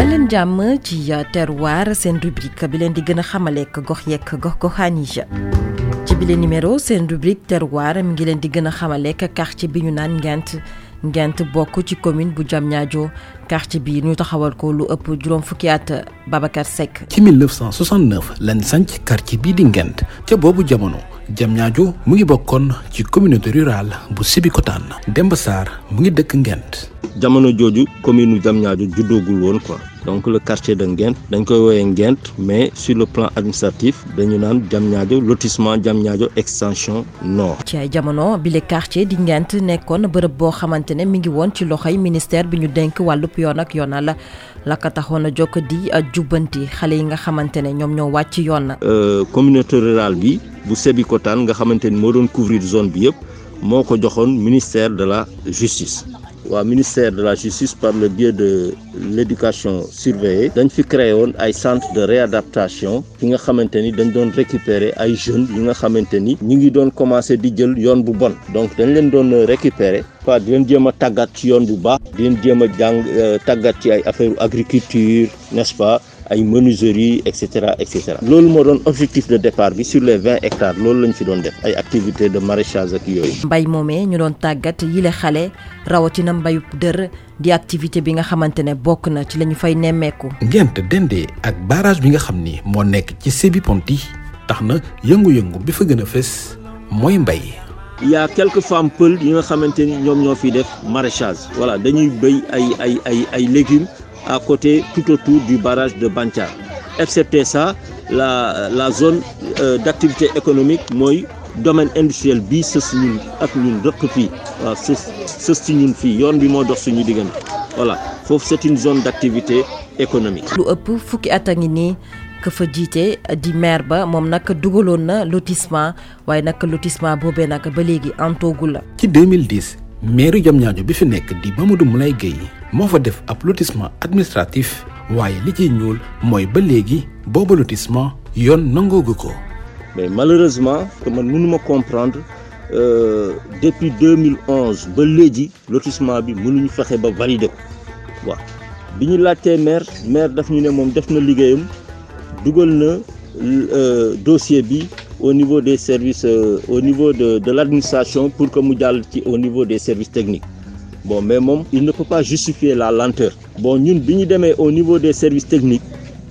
daleen jàmm ci terroir seen rubrique bi leen di gën a xamaleek gox yeeg gox goxaan yi. Ci bile numéro seen rubrique terroir mi ngi leen di gën a xamaleek quartier bi ñu naan Ngent. Ngent bokk ci commune bu Diamniadio. Quartier bi ñu taxawal ko lu ëpp juróom fukki at Babacar Seck. ci 1969 lañ sanc quartier bii di Ngent. Ca boobu jamono Diamniadio mu ngi bokkoon ci communauté rurale bu Sébikotane. Demba Sarr mu ngi dëkk Ngent. jamono jooju commune Diamniadio juddoogul woon quoi. Donc le quartier de Ngent dañ koy woowee Ngent mais sur le plan administratif dañu naan Diamniadio lotissement Diamniadio extension nord. ci ay jamono bile quartier di Ngent nekkoon bërëb boo xamante ne mi ngi woon ci loxoy ministère bi ñu denk wàllub yoon ak yoonal la ko taxoon a jokk di jubbanti xale yi nga xamante ne ñoom ñoo wàcc yoon. communauté rurale bi bu Sébikotane nga xamante ni moo doon couvrir zone bi yëpp moo ko joxoon ministère de la justice. Waa ministère de la justice par le biais de l'éducation surveillée. Dañ fi créé woon ay centre de réadaptation yi nga xamante ni dañ doon récupérer ay jeunes yi nga xamante ni ñu ngi doon commencer di jël yoon bu bon. Donc dañ leen doon récupérer. Pas di leen jéem a tàggat ci yoon bu baax. Di leen jéem a jàng tàggat ci ay affaire agriculture n'est-ce pas? Ay menuiserie et cetera et cetera loolu moo doon objectif de départ bi sur les vingt hectares loolu lañ fi doon def ay activités de maraîchage ak yooyu. mbay moomee ñu doon tàggat yile xale rawatina mbayub dër di activité bi nga xamante ne bokk na ci la ñu fay nemmeeku. Ngent dendee ak barrage bi nga xam ni moo nekk ci Sébi Ponti tax na yëngu-yëngu bi fa gën a fës mooy mbay. il y a quelques femmes pël yi nga xamante ni ñoom ñoo fiy def maraîchage. voilà dañuy béy ay ay ay ay légumes. À côté tout autour du barrage de Bantiar excepté ça la la zone euh, d'activité économique mooy domaine industriel bii sës ñun ak ñun rëq fii waaw sës sës ci ñun fii yoon bi moo dox suñu diggante voilà foofu c'est une zone d'activité économique. lu ëpp fukki at a ngi nii ka fa jiite di maire ba moom nag dugaloon na lotissement waaye nag lotissement boobee nag ba léegi antoogul la. ci 2010 maire Diamniadio bi fi nekk di Mamadou Moulay moo fa def ab lotissement administratif waaye li ñuul mooy ba lotissement mais malheureusement que man mënuma comprendre euh, depuis 2011 ba léegi lotissement bi mënuñu fexe ba maire maire euh, dossier bi au niveau des services euh, au niveau de l'administration pour que mu jàll ci au niveau des services techniques. bon mais il ne peut pas justifier la lenteur bon ñun bi au niveau des services techniques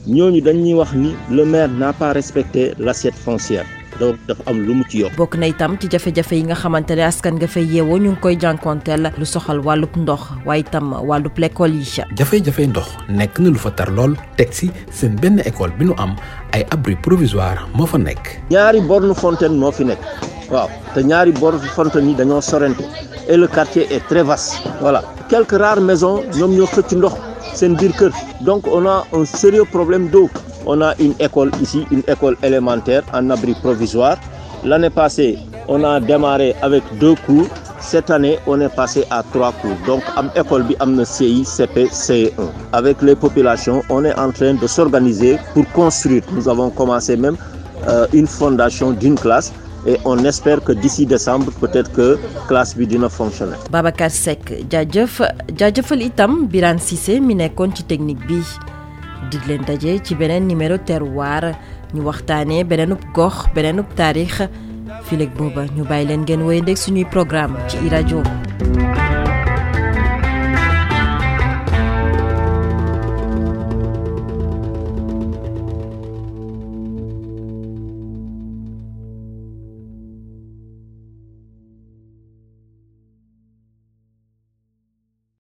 ni le maire n'a pas respecté l'assiette foncière dafa am lu mu ci yokk. bokk na itam ci jafe-jafe yi nga xamante ne askan nga fay yeewoo ñu ngi koy jànkonteel lu soxal wàllub ndox waaye itam wàllub l'école yi. jafe-jafe ndox nekk na lu fa tar lool teg si seen benn école bi nu am ay abri provisoire moo fa nekk. ñaari borne fontaine moo fi nekk waaw te ñaari borne fontaine yi dañoo sorante et le quartier est très vaste voilà quelques rares maisons ñoom ñoo xëcc ndox seen biir kër donc on a un sérieux problème d'eau on a une école ici une école élémentaire en abri provisoire. L'année passée on a démarré avec deux cours. Cette année on est passé à trois cours. Donc am école bi am na CI CP CE1 avec les populations on est en train de s'organiser pour construire. Nous avons commencé même euh, une fondation d'une classe et on espère que d'ici décembre peut-être que classe bi dina fonctionner. Babacar itam dig leen daje ci beneen numéro terroir. Ñu waxtaanee beneenub gox beneenub taarix. Fileeg booba ñu bàyyi leen ngeen wéy ndeg suñuy programme ci i rajo